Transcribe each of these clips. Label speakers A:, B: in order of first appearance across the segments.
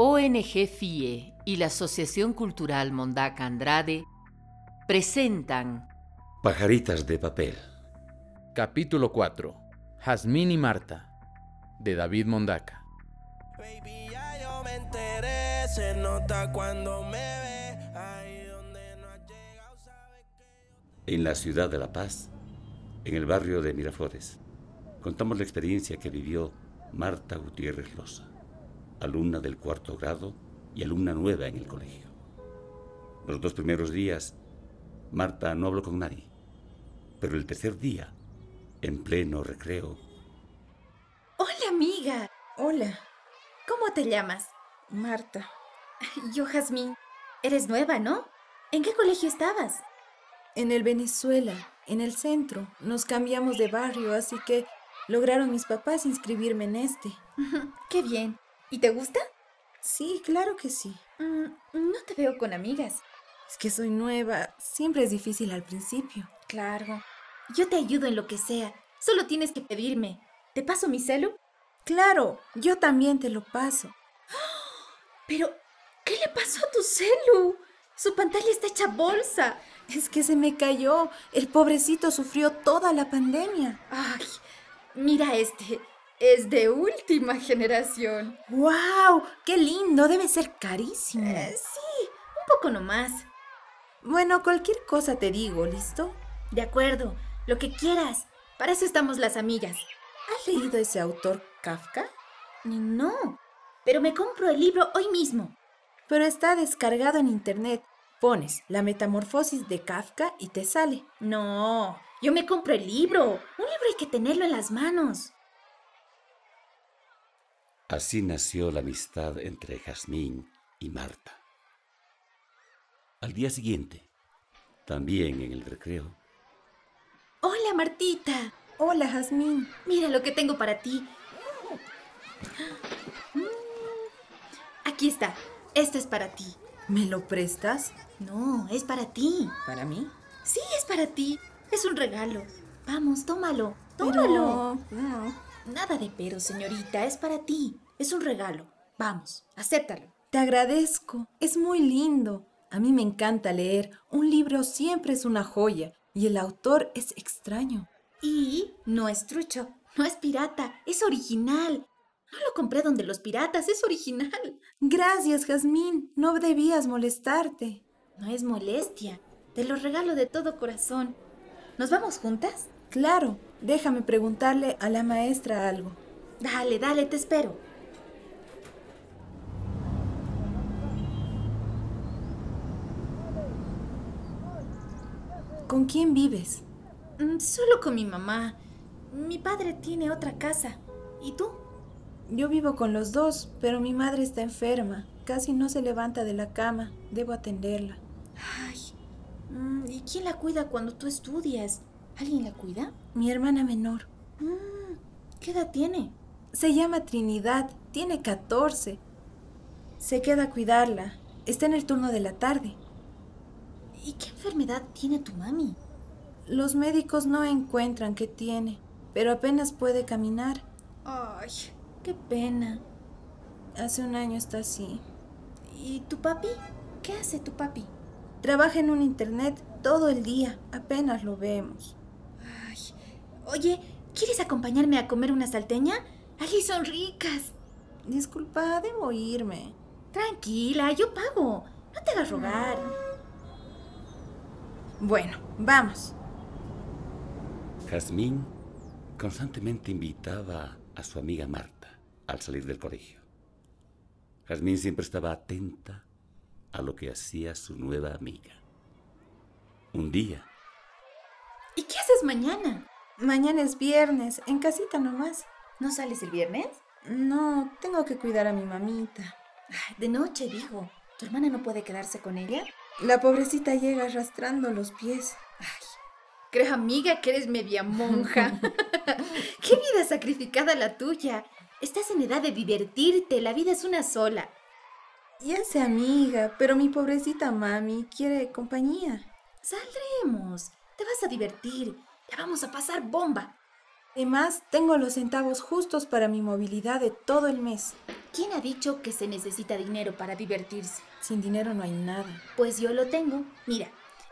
A: ONG FIE y la Asociación Cultural Mondaca Andrade presentan
B: Pajaritas de papel.
C: Capítulo 4. Jazmín y Marta. De David Mondaca.
D: Baby, ya yo me enteré, se nota cuando me ve. Ahí donde no has llegado, sabes que
B: En la ciudad de La Paz, en el barrio de Miraflores, contamos la experiencia que vivió Marta Gutiérrez Loza, alumna del cuarto grado y alumna nueva en el colegio. Los dos primeros días, Marta no habló con nadie, pero el tercer día, en pleno recreo,
E: Hola, amiga.
F: Hola,
E: ¿Cómo te llamas?
F: Marta.
E: Yo, Jazmín. Eres nueva, ¿no? ¿En qué colegio estabas?
F: En el Venezuela, en el centro, nos cambiamos de barrio, así que lograron mis papás inscribirme en este.
E: Qué bien. ¿Y te gusta?
F: Sí, claro que sí.
E: Mm, no te veo con amigas.
F: Es que soy nueva, siempre es difícil al principio.
E: Claro. Yo te ayudo en lo que sea. Solo tienes que pedirme. ¿Te paso mi celu?
F: Claro, yo también te lo paso.
E: Pero, ¿qué le pasó a tu celu? Su pantalla está hecha bolsa.
F: Es que se me cayó. El pobrecito sufrió toda la pandemia.
E: Ay, mira este. Es de última generación.
F: ¡Wow! ¡Qué lindo! Debe ser carísimo.
E: Eh, sí, un poco nomás.
F: Bueno, cualquier cosa te digo, ¿listo?
E: De acuerdo, lo que quieras. Para eso estamos las amigas.
F: ¿Has leído ese autor Kafka?
E: No, pero me compro el libro hoy mismo.
F: Pero está descargado en internet. Pones la metamorfosis de Kafka y te sale.
E: No, yo me compro el libro. Un libro hay que tenerlo en las manos.
B: Así nació la amistad entre Jazmín y Marta. Al día siguiente, también en el recreo,
E: Hola, Martita.
F: Hola, Jazmín.
E: Mira lo que tengo para ti. Aquí está. Esto es para ti.
F: ¿Me lo prestas?
E: No, es para ti.
F: ¿Para mí?
E: Sí, es para ti. Es un regalo. Vamos, tómalo. Tómalo.
F: Pero...
E: Nada de pero, señorita. Es para ti. Es un regalo. Vamos, acéptalo.
F: Te agradezco. Es muy lindo. A mí me encanta leer. Un libro siempre es una joya. Y el autor es extraño.
E: Y no es trucho, no es pirata, es original. No lo compré donde los piratas, es original.
F: Gracias, Jazmín. No debías molestarte.
E: No es molestia. Te lo regalo de todo corazón. ¿Nos vamos juntas?
F: Claro, déjame preguntarle a la maestra algo.
E: Dale, dale, te espero.
F: ¿Con quién vives?
E: Mm, Solo con mi mamá. Mi padre tiene otra casa. ¿Y tú?
F: Yo vivo con los dos, pero mi madre está enferma. Casi no se levanta de la cama. Debo atenderla.
E: Ay. mm, ¿Y quién la cuida cuando tú estudias? ¿Alguien la cuida?
F: Mi hermana menor.
E: Mm, ¿Qué edad tiene?
F: Se llama Trinidad. Tiene 14. Se queda a cuidarla. Está en el turno de la tarde.
E: ¿Y qué enfermedad tiene tu mami?
F: Los médicos no encuentran qué tiene, pero apenas puede caminar.
E: Ay, qué pena.
F: Hace un año está así.
E: ¿Y tu papi? ¿Qué hace tu papi?
F: Trabaja en un internet todo el día. Apenas lo vemos.
E: Ay, oye, ¿quieres acompañarme a comer una salteña? Allí son ricas.
F: Disculpa, debo irme.
E: Tranquila, yo pago. No te hagas rogar.
F: Bueno, vamos.
B: Jazmín constantemente invitaba a su amiga Marta al salir del colegio. Jazmín siempre estaba atenta a lo que hacía su nueva amiga. Un día,
E: ¿Y qué haces mañana?
F: Mañana es viernes, en casita nomás.
E: ¿No sales el viernes?
F: No, tengo que cuidar a mi mamita.
E: Ay, de noche, digo. ¿Tu hermana no puede quedarse con ella?
F: La pobrecita llega arrastrando los pies.
E: Ay, creo, amiga, que eres media monja. ¿Qué vida sacrificada la tuya? Estás en edad de divertirte, la vida es una sola.
F: Ya sé amiga, pero mi pobrecita mami quiere compañía.
E: Saldremos, te vas a divertir, la vamos a pasar bomba.
F: Además, tengo los centavos justos para mi movilidad de todo el mes.
E: ¿Quién ha dicho que se necesita dinero para divertirse?
F: Sin dinero no hay nada.
E: Pues yo lo tengo. Mira,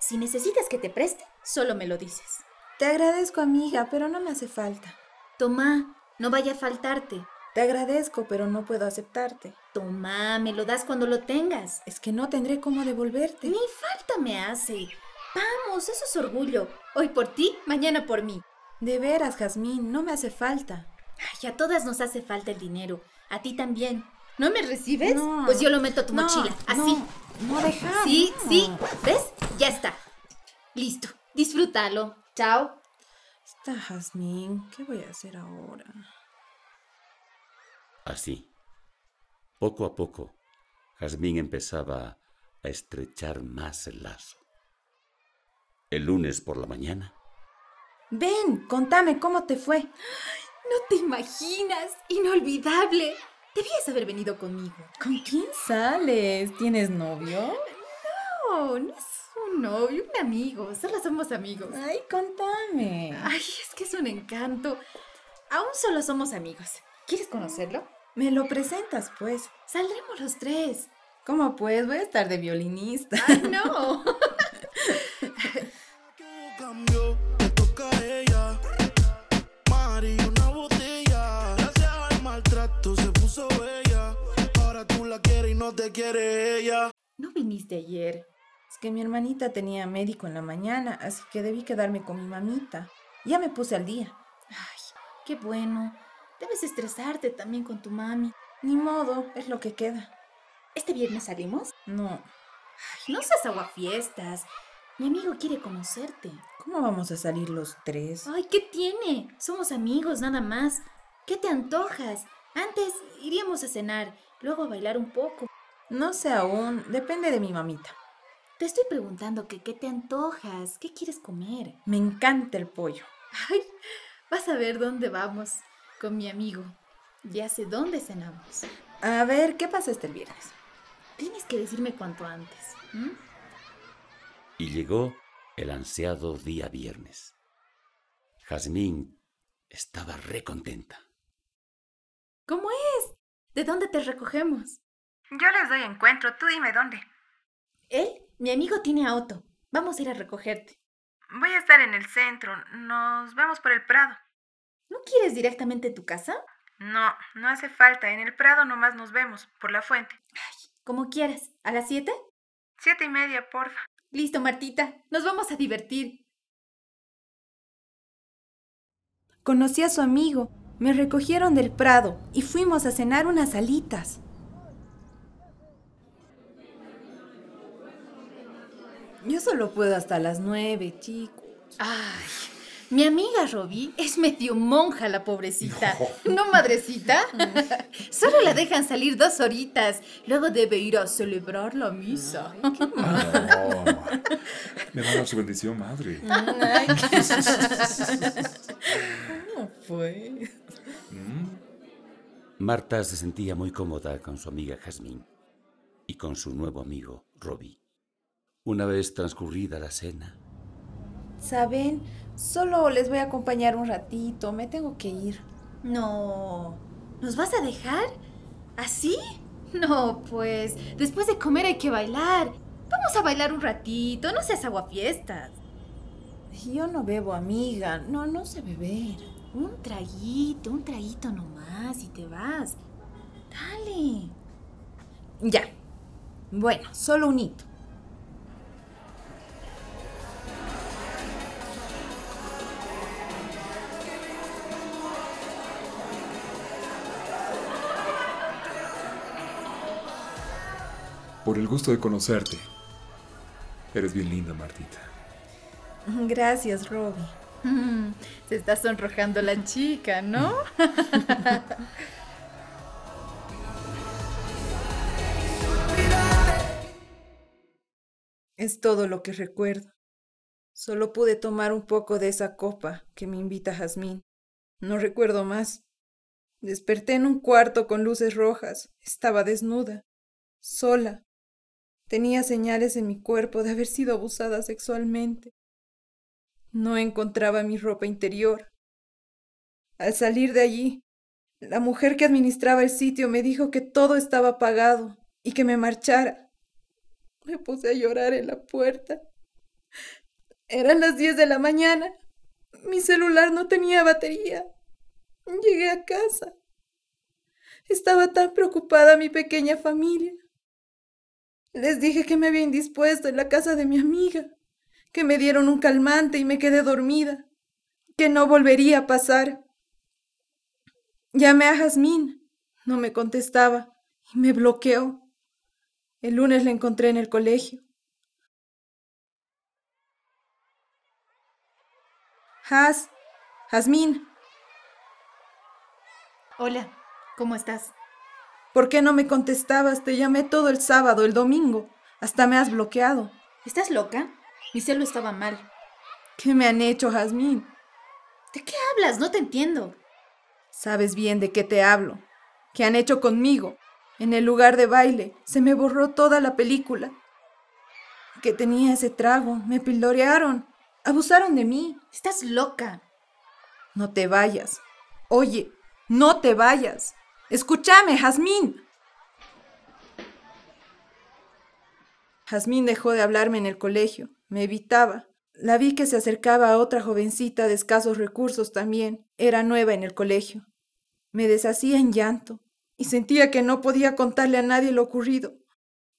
E: si necesitas que te preste, solo me lo dices.
F: Te agradezco, amiga, pero no me hace falta.
E: Toma, no vaya a faltarte.
F: Te agradezco, pero no puedo aceptarte.
E: Toma, me lo das cuando lo tengas.
F: Es que no tendré cómo devolverte.
E: Ni falta me hace. Vamos, eso es orgullo. Hoy por ti, mañana por mí.
F: De veras, Jazmín, no me hace falta.
E: Ay, a todas nos hace falta el dinero. A ti también. ¿No me recibes?
F: No.
E: Pues yo lo meto a tu
F: No,
E: mochila. Así.
F: No, no dejar.
E: Sí,
F: no.
E: sí. ¿Ves? Ya está. Listo. Disfrútalo. Chao.
F: Está Jazmín, ¿qué voy a hacer ahora?
B: Así, poco a poco, Jazmín empezaba a estrechar más el lazo. El lunes por la mañana,
F: Ven, contame cómo te fue.
E: No te imaginas. Inolvidable. Debías haber venido conmigo.
F: ¿Con quién sales? ¿Tienes novio?
E: No, no es un novio, un amigo. Solo somos amigos.
F: Ay, contame.
E: Ay, es que es un encanto. Aún solo somos amigos. ¿Quieres conocerlo?
F: Me lo presentas, pues.
E: Saldremos los tres.
F: ¿Cómo pues? Voy a estar de violinista.
E: Ay, no.
D: No
E: viniste ayer.
F: Es que mi hermanita tenía médico en la mañana, así que debí quedarme con mi mamita. Ya me puse al día.
E: Ay, qué bueno. Debes estresarte también con tu mami.
F: Ni modo, es lo que queda.
E: ¿Este viernes salimos?
F: No.
E: Ay, no seas aguafiestas. Mi amigo quiere conocerte.
F: ¿Cómo vamos a salir los tres?
E: Ay, ¿qué tiene? Somos amigos, nada más. ¿Qué te antojas? Antes iríamos a cenar, luego a bailar un poco.
F: No sé aún, depende de mi mamita.
E: Te estoy preguntando que qué te antojas, qué quieres comer.
F: Me encanta el pollo.
E: Ay, vas a ver dónde vamos con mi amigo. Ya sé dónde cenamos.
F: A ver, ¿qué pasa este viernes?
E: Tienes que decirme cuanto antes.
B: y llegó el ansiado día viernes. Jazmín estaba recontenta.
E: ¿Cómo es? ¿De dónde te recogemos?
F: Yo les doy encuentro, tú dime dónde.
E: Él, mi amigo, tiene auto. Vamos a ir a recogerte.
F: Voy a estar en el centro, nos vemos por el Prado.
E: ¿No quieres directamente a tu casa?
F: No, no hace falta, en el Prado nomás nos vemos, por la fuente.
E: Como quieras. ¿A las siete?
F: Siete y media, porfa.
E: Listo, Martita. Nos vamos a divertir.
F: Conocí a su amigo, me recogieron del Prado y fuimos a cenar unas alitas. Yo solo puedo hasta las nueve, chicos.
E: Ay, mi amiga Robbie es medio monja la pobrecita. ¿No, madrecita? Solo la dejan salir dos horitas. Luego debe ir a celebrar la misa.
G: No. Me va a dar su bendición, madre.
F: ¿Cómo fue?
G: Mm.
B: Marta se sentía muy cómoda con su amiga Jazmín y con su nuevo amigo Robbie. Una vez transcurrida la cena,
F: ¿Saben? Solo les voy a acompañar un ratito, me tengo que ir.
E: No. ¿Nos vas a dejar? ¿Así? No, pues, después de comer hay que bailar. Vamos a bailar un ratito, no seas aguafiestas.
F: Yo no bebo, amiga, no, no sé beber.
E: Un traguito, un traguito nomás y te vas. Dale.
F: Ya. Bueno, solo un hito.
G: Por el gusto de conocerte. Eres bien linda, Martita.
F: Gracias, Robbie.
E: Mm, se está sonrojando la chica, ¿no?
F: Es todo lo que recuerdo. Solo pude tomar un poco de esa copa que me invita Jazmín. No recuerdo más. Desperté en un cuarto con luces rojas. Estaba desnuda, sola. Tenía señales en mi cuerpo de haber sido abusada sexualmente. No encontraba mi ropa interior. Al salir de allí, La mujer que administraba el sitio me dijo que todo estaba pagado y que me marchara. Me puse a llorar en la puerta. Eran las 10 de la mañana. Mi celular no tenía batería. Llegué a casa. Estaba tan preocupada mi pequeña familia. Les dije que me había indispuesto en la casa de mi amiga, que me dieron un calmante y me quedé dormida, que no volvería a pasar. Llamé a Jazmín, no me contestaba y me bloqueó. El lunes la encontré en el colegio. Jaz, Jazmín,
E: Hola, ¿cómo estás?
F: ¿Por qué no me contestabas? Te llamé todo el sábado, el domingo. Hasta me has bloqueado.
E: ¿Estás loca? Mi celo estaba mal.
F: ¿Qué me han hecho, Jazmín?
E: ¿De qué hablas? No te entiendo.
F: Sabes bien de qué te hablo. ¿Qué han hecho conmigo? En el lugar de baile se me borró toda la película. Que tenía ese trago, me pildorearon, abusaron de mí.
E: Estás loca.
F: No te vayas. Oye, no te vayas. Escúchame, Jazmín. Jazmín dejó de hablarme en el colegio, me evitaba. La vi que se acercaba a otra jovencita de escasos recursos también. Era nueva en el colegio. Me deshacía en llanto y sentía que no podía contarle a nadie lo ocurrido.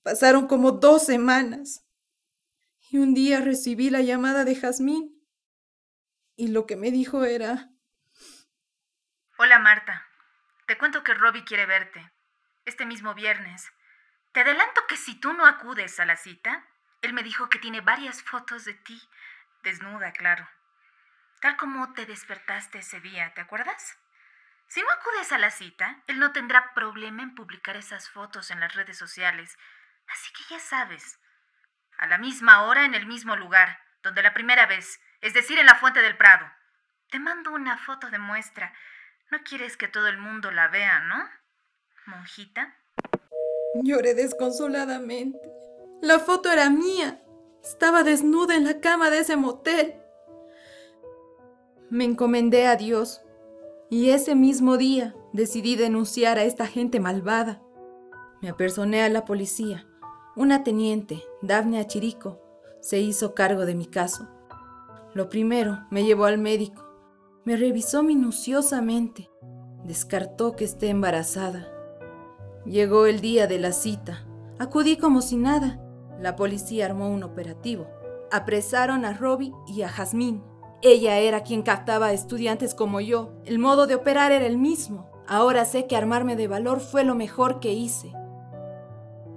F: Pasaron como dos semanas. Y un día recibí la llamada de Jazmín. Y lo que me dijo era...
H: Hola Marta, te cuento que Robbie quiere verte, este mismo viernes. Te adelanto que si tú no acudes a la cita, él me dijo que tiene varias fotos de ti, desnuda, claro. Tal como te despertaste ese día, ¿te acuerdas? Si no acudes a la cita, él no tendrá problema en publicar esas fotos en las redes sociales. Así que ya sabes, a la misma hora en el mismo lugar, donde la primera vez, es decir, en la Fuente del Prado. Te mando una foto de muestra. No quieres que todo el mundo la vea, ¿no? Monjita.
F: Lloré desconsoladamente. La foto era mía. Estaba desnuda en la cama de ese motel. Me encomendé a Dios y ese mismo día decidí denunciar a esta gente malvada. Me apersoné a la policía. Una teniente, Daphne Achirico, se hizo cargo de mi caso. Lo primero, me llevó al médico. Me revisó minuciosamente. Descartó que esté embarazada. Llegó el día de la cita. Acudí como si nada. La policía armó un operativo. Apresaron a Robbie y a Jazmín. Ella era quien captaba a estudiantes como yo. El modo de operar era el mismo. Ahora sé que armarme de valor fue lo mejor que hice.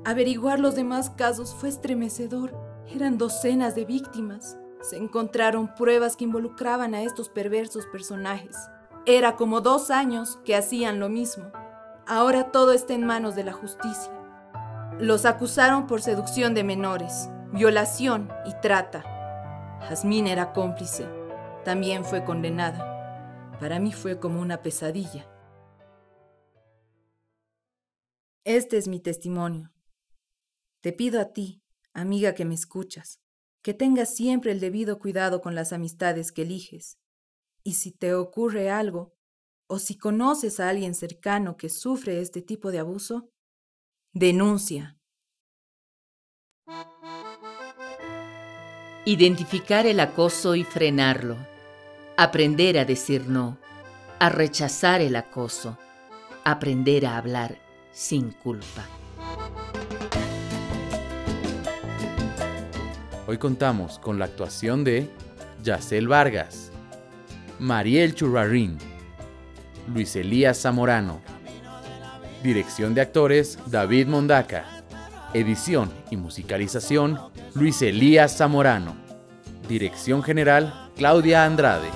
F: Averiguar los demás casos fue estremecedor. Eran docenas de víctimas. Se encontraron pruebas que involucraban a estos perversos personajes. Era como dos años que hacían lo mismo. Ahora todo está en manos de la justicia. Los acusaron por seducción de menores, violación y trata. Jazmín era cómplice. También fue condenada. Para mí fue como una pesadilla. Este es mi testimonio. Te pido a ti, amiga que me escuchas, que tengas siempre el debido cuidado con las amistades que eliges. Y si te ocurre algo, o si conoces a alguien cercano que sufre este tipo de abuso, denuncia.
A: Identificar el acoso y frenarlo. Aprender a decir no. A rechazar el acoso. Aprender a hablar sin culpa.
C: Hoy contamos con la actuación de Yacel Vargas, Mariel Churrarín, Luis Elías Zamorano, dirección de actores David Mondaca, edición y musicalización Luis Elías Zamorano, dirección general Claudia Andrade.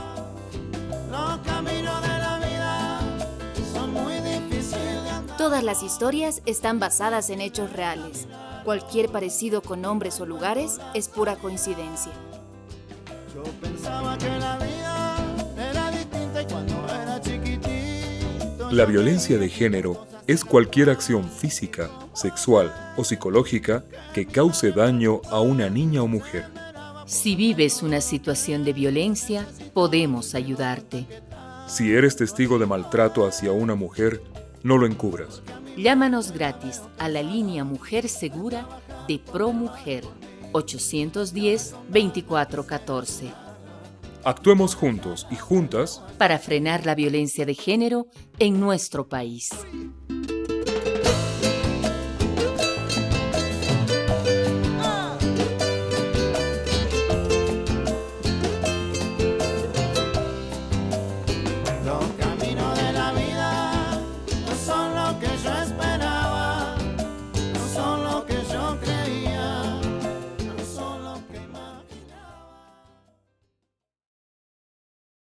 I: Todas las historias están basadas en hechos reales. Cualquier parecido con nombres o lugares es pura coincidencia.
D: Yo pensaba que la vida era distinta y cuando era chiquitito.
G: La violencia de género es cualquier acción física, sexual o psicológica que cause daño a una niña o mujer.
A: Si vives una situación de violencia, podemos ayudarte.
G: Si eres testigo de maltrato hacia una mujer, no lo encubras.
A: Llámanos gratis a la línea Mujer Segura de ProMujer 810-2414
G: Actuemos juntos y juntas
A: para frenar la violencia de género en nuestro país.